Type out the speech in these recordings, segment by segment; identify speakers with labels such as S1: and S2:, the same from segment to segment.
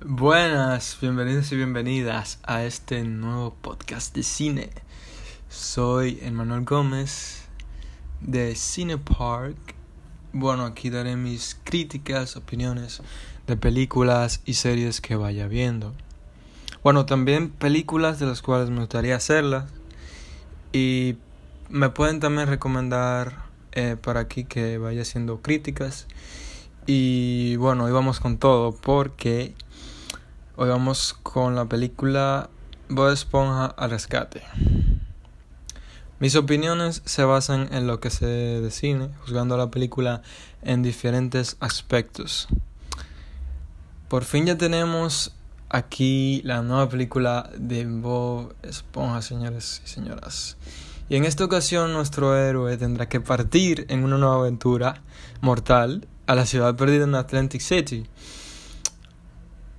S1: Buenas, bienvenidos y bienvenidas a este nuevo podcast de cine. Soy Emmanuel Gómez de Cine Park. Bueno, aquí daré mis críticas, opiniones de películas y series que vaya viendo. Bueno, también películas de las cuales me gustaría hacerlas. Y me pueden también recomendar eh, para aquí que vaya haciendo críticas. Y bueno, hoy vamos con todo porque Hoy vamos con la película Bob Esponja al rescate. Mis opiniones se basan en lo que sé de cine, juzgando la película en diferentes aspectos. Por fin ya tenemos aquí la nueva película de Bob Esponja, señores y señoras. Y en esta ocasión nuestro héroe tendrá que partir en una nueva aventura mortal a la ciudad perdida en Atlantic City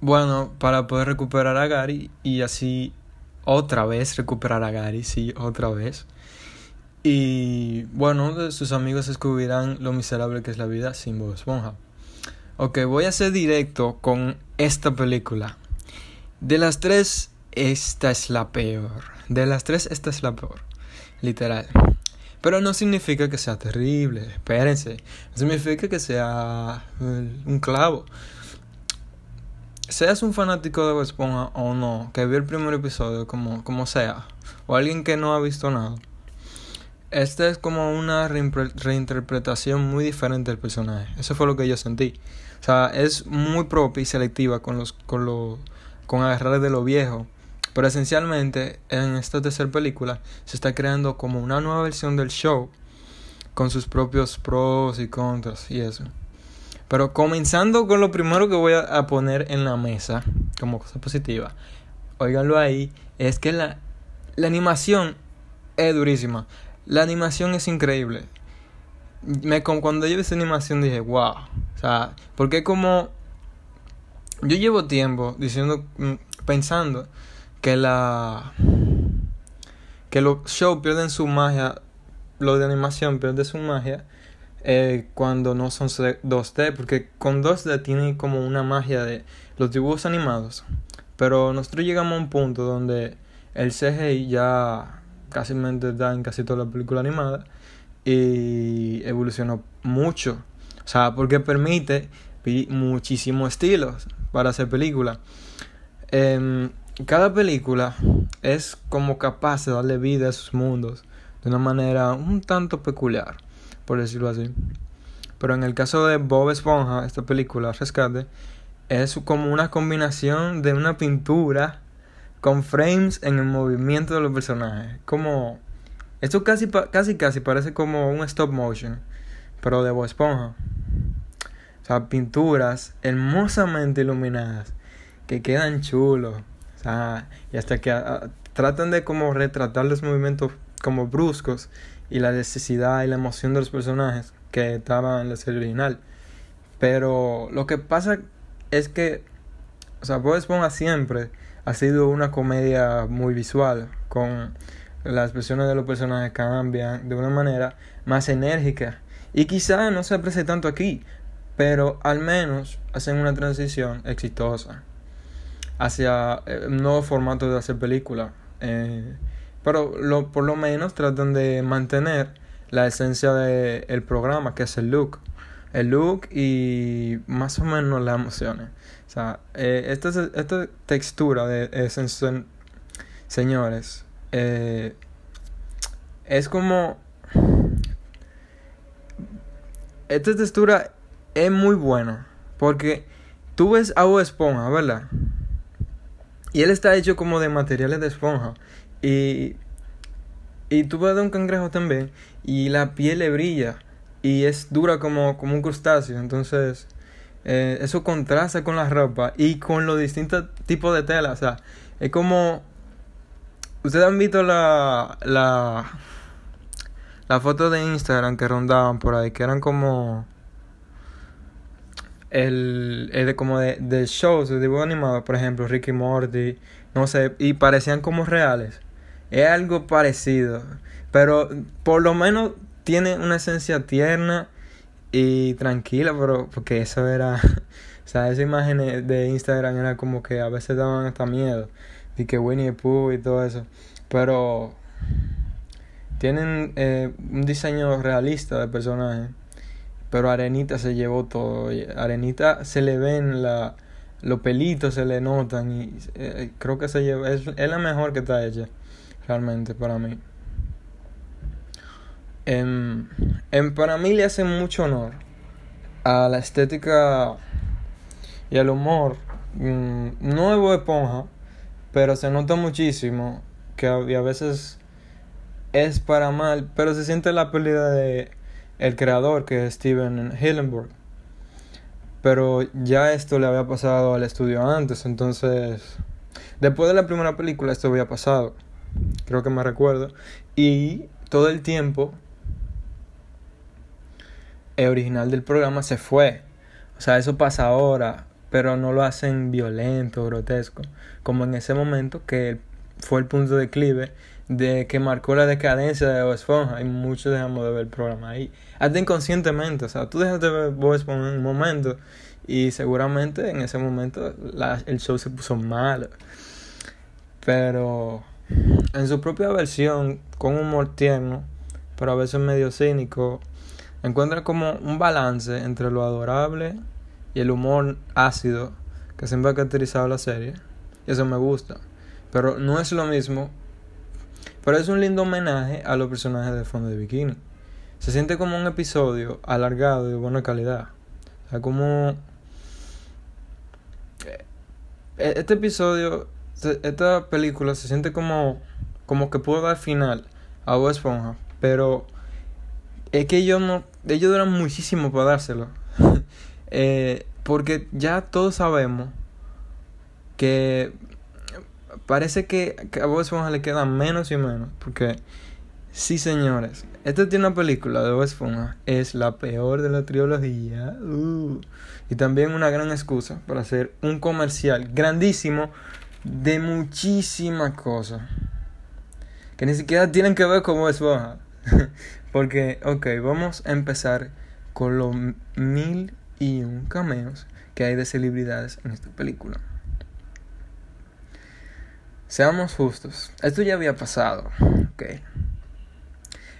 S1: bueno, para poder recuperar a Gary y así otra vez recuperar a Gary, sí, otra vez. Y bueno, sus amigos descubrirán lo miserable que es la vida sin Bob Esponja. Ok, voy a ser directo con esta película. De las tres, esta es la peor. De las tres, esta es la peor. Literal. Pero no significa que sea terrible. Espérense. No significa que sea eh, un clavo seas un fanático de Bob Esponja o no, que vio el primer episodio, como, como sea, o alguien que no ha visto nada, esta es como una reinterpretación muy diferente del personaje. Eso fue lo que yo sentí. O sea, es muy propia y selectiva con los con lo, con agarrar de lo viejo. Pero esencialmente en esta tercera película se está creando como una nueva versión del show con sus propios pros y contras y eso. Pero comenzando con lo primero que voy a poner en la mesa como cosa positiva, oiganlo ahí, es que la, la animación es durísima. La animación es increíble. Me, cuando yo vi esa animación dije, wow. O sea, porque como yo llevo tiempo diciendo, mm, pensando que la que los shows pierden su magia, lo de animación pierde su magia eh, cuando no son 2D, porque con 2D tiene como una magia de los dibujos animados. Pero nosotros llegamos a un punto donde el CGI ya casi da en casi toda la película animada y evolucionó mucho. O sea, porque permite muchísimos estilos para hacer película. Em, cada película es como capaz de darle vida a sus mundos de una manera un tanto peculiar por decirlo así. Pero en el caso de Bob Esponja, esta película, Rescate, es como una combinación de una pintura con frames en el movimiento de los personajes. Como. Esto casi, casi, casi parece como un stop motion, pero de Bob Esponja. O sea, pinturas hermosamente iluminadas que quedan chulos. O sea, y hasta que tratan de como retratar los movimientos como bruscos y la necesidad y la emoción de los personajes que estaban en la serie original. Pero lo que pasa es que, o sea, Bob Esponja siempre ha sido una comedia muy visual, con las expresiones de los personajes cambian de una manera más enérgica. Y quizá no se aprecia tanto aquí, pero al menos hacen una transición exitosa hacia eh, un nuevo formato de hacer película. Eh, pero por lo menos tratan de mantener la esencia del el programa, que es el look. El look y más o menos las emociones. O sea, eh, esta, esta textura de señores, eh, es como... Esta textura es muy buena. Porque tú ves agua esponja, ¿verdad? Y él está hecho como de materiales de esponja. Y, y tú ves de un cangrejo también y la piel le brilla y es dura como, como un crustáceo. Entonces, eh, eso contrasta con la ropa y con los distintos tipos de tela. O sea, es como. Ustedes han visto la. la las fotos de Instagram que rondaban por ahí, que eran como el, el de como de, de shows de dibujos animados, por ejemplo, Ricky Morty, no sé, y parecían como reales. Es algo parecido, pero por lo menos tiene una esencia tierna y tranquila, pero porque eso era, o sea, esas imágenes de Instagram era como que a veces daban hasta miedo, y que Winnie Pooh y todo eso, pero tienen eh, un diseño realista de personaje pero Arenita se llevó todo. Arenita se le ven la, los pelitos, se le notan y eh, creo que se lleva, es, es, la mejor que está hecha, realmente, para mí. En, en, para mí le hace mucho honor a la estética y al humor. Mm, nuevo Esponja, pero se nota muchísimo que a, a veces es para mal, pero se siente la pérdida de el creador, que es Steven Hillenburg. Pero ya esto le había pasado al estudio antes, entonces... Después de la primera película esto había pasado. Creo que me recuerdo. Y todo el tiempo el original del programa se fue. O sea, eso pasa ahora, pero no lo hacen violento, grotesco, como en ese momento que fue el punto de declive de que marcó la decadencia de Bob Esponja y muchos dejamos de ver el programa ahí. Hasta inconscientemente, o sea, tú dejas de ver Bob Esponja en un momento y seguramente en ese momento el show se puso mal. Pero en su propia versión, con humor tierno, pero a veces medio cínico, encuentra como un balance entre lo adorable y el humor ácido que siempre ha caracterizado la serie. Y eso me gusta. Pero no es lo mismo pero es un lindo homenaje a los personajes de Fondo de Bikini. Se siente como un episodio alargado y de buena calidad. O sea, como... Eh, este episodio, esta película se siente como, como que puede dar final a Bob Esponja, pero es que ellos no, ellos duran muchísimo para dárselo. eh, porque ya todos sabemos que parece que, a Bob Esponja le queda menos y menos. Porque, sí, señores, esta tiene una película de Bob Esponja. Es la peor de la trilogía. Uh, y también una gran excusa para hacer un comercial grandísimo de muchísimas cosas. Que ni siquiera tienen que ver con Bob Esponja. Porque, ok, vamos a empezar con los mil y un cameos que hay de celebridades en esta película. Seamos justos, esto ya había pasado, ok.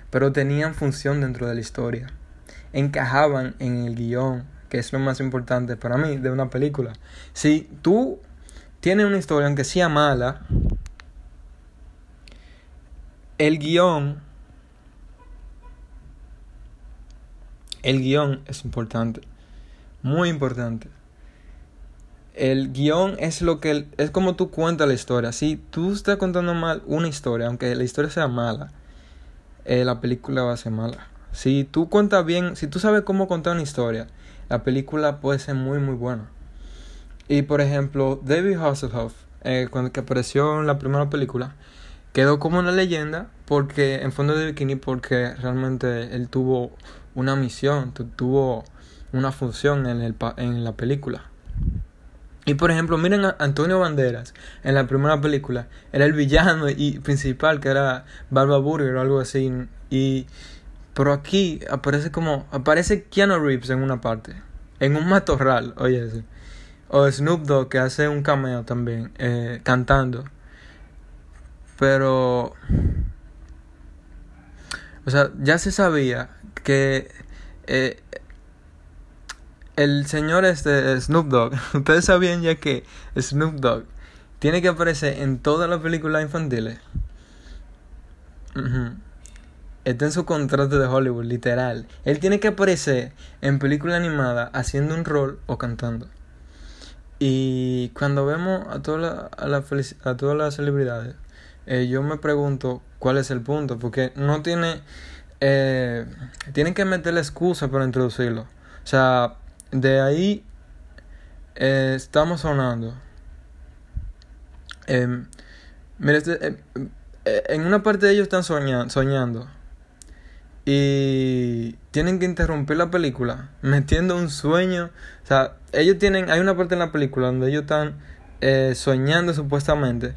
S1: Pero tenían función dentro de la historia. Encajaban en el guion, que es lo más importante para mí de una película. Si tú tienes una historia, aunque sea mala, el guion, el guion es importante, muy importante el guion es lo que es como tú cuentas la historia. Si tú estás contando mal una historia, aunque la historia sea mala, eh, la película va a ser mala. Si tú cuentas bien, si tú sabes cómo contar una historia, la película puede ser muy muy buena. Y por ejemplo, David Hasselhoff, eh, cuando que apareció en la primera película, quedó como una leyenda porque en fondo de bikini porque realmente él tuvo una misión, tuvo una función en, el, en la película. Y por ejemplo, miren a Antonio Banderas en la primera película. Era el villano y principal, que era Barba Burger o algo así. Y pero aquí aparece como aparece Keanu Reeves en una parte, en un matorral, oye. O Snoop Dogg que hace un cameo también eh, cantando. Pero o sea, ya se sabía que eh, el señor este Snoop Dogg, ustedes sabían ya que Snoop Dogg tiene que aparecer en todas las películas infantiles. Está en su contrato de Hollywood, literal. Él tiene que aparecer en película animada haciendo un rol o cantando. Y cuando vemos a, toda a, la a todas las celebridades, eh, yo me pregunto cuál es el punto, porque no tiene... Eh, tienen que meterle excusa para introducirlo. O sea, de ahí eh, estamos sonando. Em, mira, este, em, en una parte de ellos están soñando. Y tienen que interrumpir la película metiendo un sueño. O sea, ellos tienen, hay una parte en la película donde ellos están eh, soñando supuestamente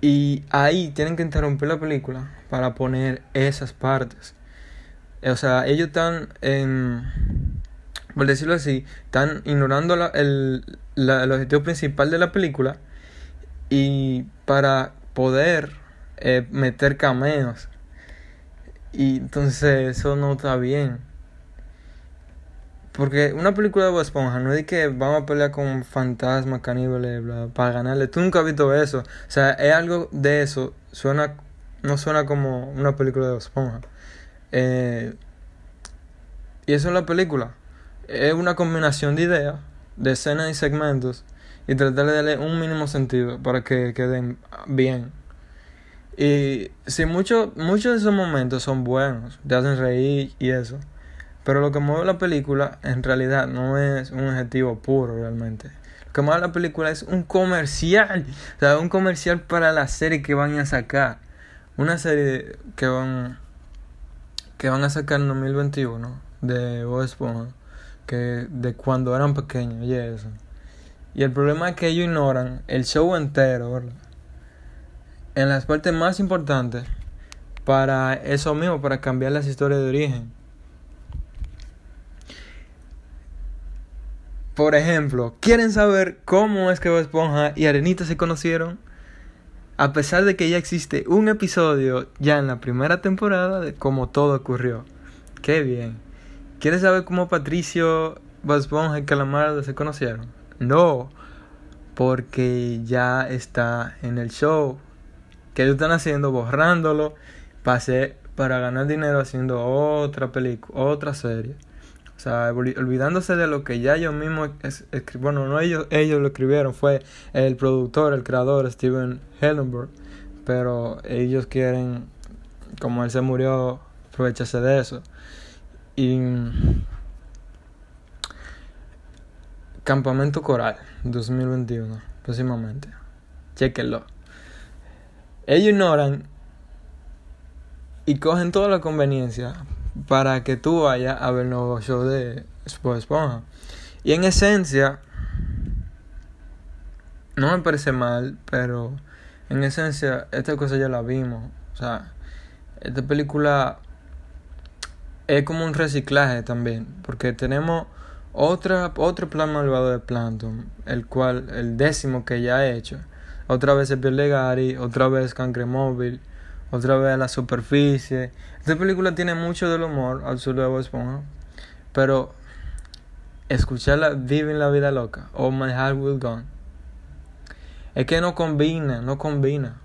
S1: y ahí tienen que interrumpir la película para poner esas partes. O sea, ellos están, por decirlo así, están ignorando el, el objetivo principal de la película y para poder eh, meter cameos. Y entonces eso no está bien. Porque una película de Bob Esponja no es que vamos a pelear con fantasmas, caníbales, bla, para ganarle. Tú nunca has visto eso. O sea, es algo de eso. Suena, no suena como una película de Bob Esponja. Eh, y eso es la película. Es una combinación de ideas, de escenas y segmentos. Y tratar de darle un mínimo sentido para que queden bien. Y si muchos muchos de esos momentos son buenos, te hacen reír y eso. Pero lo que mueve la película en realidad no es un objetivo puro realmente. Lo que mueve la película es un comercial. O sea, un comercial para la serie que van a sacar. Una serie que van que van a sacar en 2021 de Bob Esponja. Que de cuando eran pequeños y eso. Y el problema es que ellos ignoran el show entero, ¿verdad? En las partes más importantes para eso mismo, para cambiar las historias de origen. Por ejemplo, ¿quieren saber cómo es que Bob Esponja y Arenita se conocieron? A pesar de que ya existe un episodio ya en la primera temporada de cómo todo ocurrió. Qué bien. ¿Quieren saber cómo Patricio, Bob Esponja y Calamardo se conocieron? No, porque ya está en el show que ellos están haciendo, borrándolo, para ganar dinero haciendo otra película, otra serie. O sea, olvidándose de lo que ya ellos mismos, bueno, no ellos, ellos lo escribieron, fue el productor, el creador, Steven Hellenberg. Pero ellos quieren, como él se murió, aprovecharse de eso. Y Campamento Coral 2021, próximamente. Chequenlo. Ellos ignoran y cogen toda la conveniencia para que tú vayas a ver el nuevo show de Bob Esponja. Y en esencia, no me parece mal, pero en esencia, esta cosa ya la vimos. O sea, esta película es como un reciclaje también, porque tenemos otra, otro plan malvado de Planton, el cual, el décimo que ya he hecho. Otra vez el Gary, otra vez Cancre Móvil, otra vez la superficie. Esta película tiene mucho del humor, absurdo de Esponja, pero escucharla Vive en la vida loca o My Heart Will Gone es que no combina, no combina,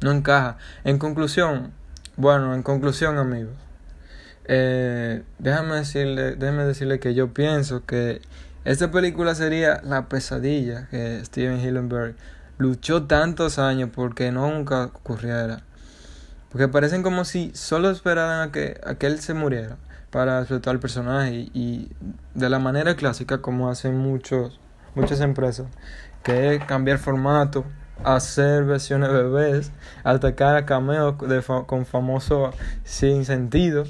S1: no encaja. En conclusión, bueno, en conclusión, amigos, eh, déjame decirle, déjame decirle que yo pienso que esta película sería la pesadilla que Steven Hillenberg luchó tantos años porque nunca ocurriera. Porque parecen como si solo esperaran a que, a que él se muriera para explotar el personaje y, de la manera clásica como hacen muchos, muchas empresas, que es cambiar formato, hacer versiones bebés, atacar a cameos con famoso sin sentido.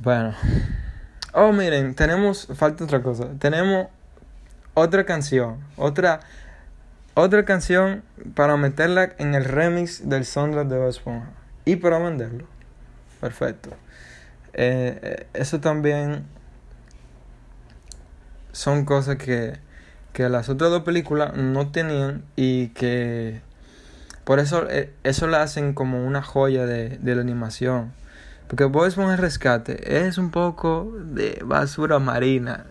S1: Bueno. Oh, miren, tenemos, falta otra cosa. Tenemos otra canción, otra otra canción para meterla en el remix del soundtrack de Bob y para venderlo. Perfecto. Eh, eso también son cosas que, que las otras dos películas no tenían y que por eso eh, eso la hacen como una joya de, de la animación. Porque Bob Esponja Rescate es un poco de basura marina.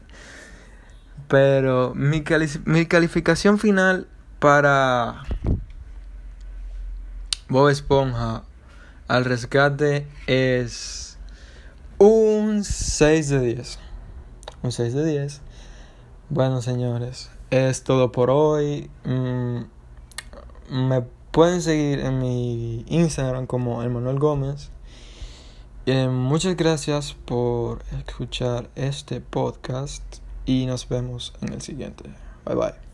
S1: Pero mi, mi calificación final para Bob Esponja al rescate es un 6 de 10. Un 6 de 10. Bueno, señores, es todo por hoy. Mm, me pueden seguir en mi Instagram como Emanuel Gómez. Eh, muchas gracias por escuchar este podcast y nos vemos en el siguiente. Bye bye.